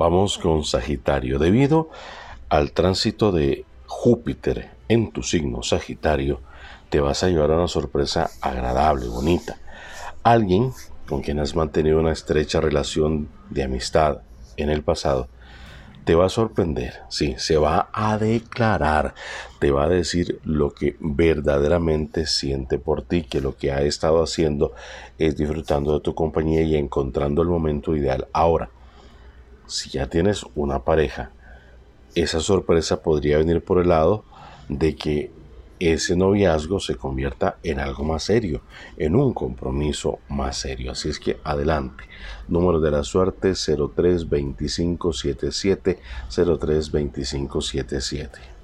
vamos con Sagitario. Debido al tránsito de Júpiter en tu signo Sagitario, te vas a llevar a una sorpresa agradable, bonita. Alguien con quien has mantenido una estrecha relación de amistad en el pasado, te va a sorprender, sí, se va a declarar, te va a decir lo que verdaderamente siente por ti, que lo que ha estado haciendo es disfrutando de tu compañía y encontrando el momento ideal. Ahora, si ya tienes una pareja, esa sorpresa podría venir por el lado de que ese noviazgo se convierta en algo más serio, en un compromiso más serio. Así es que adelante. Número de la suerte 032577 032577.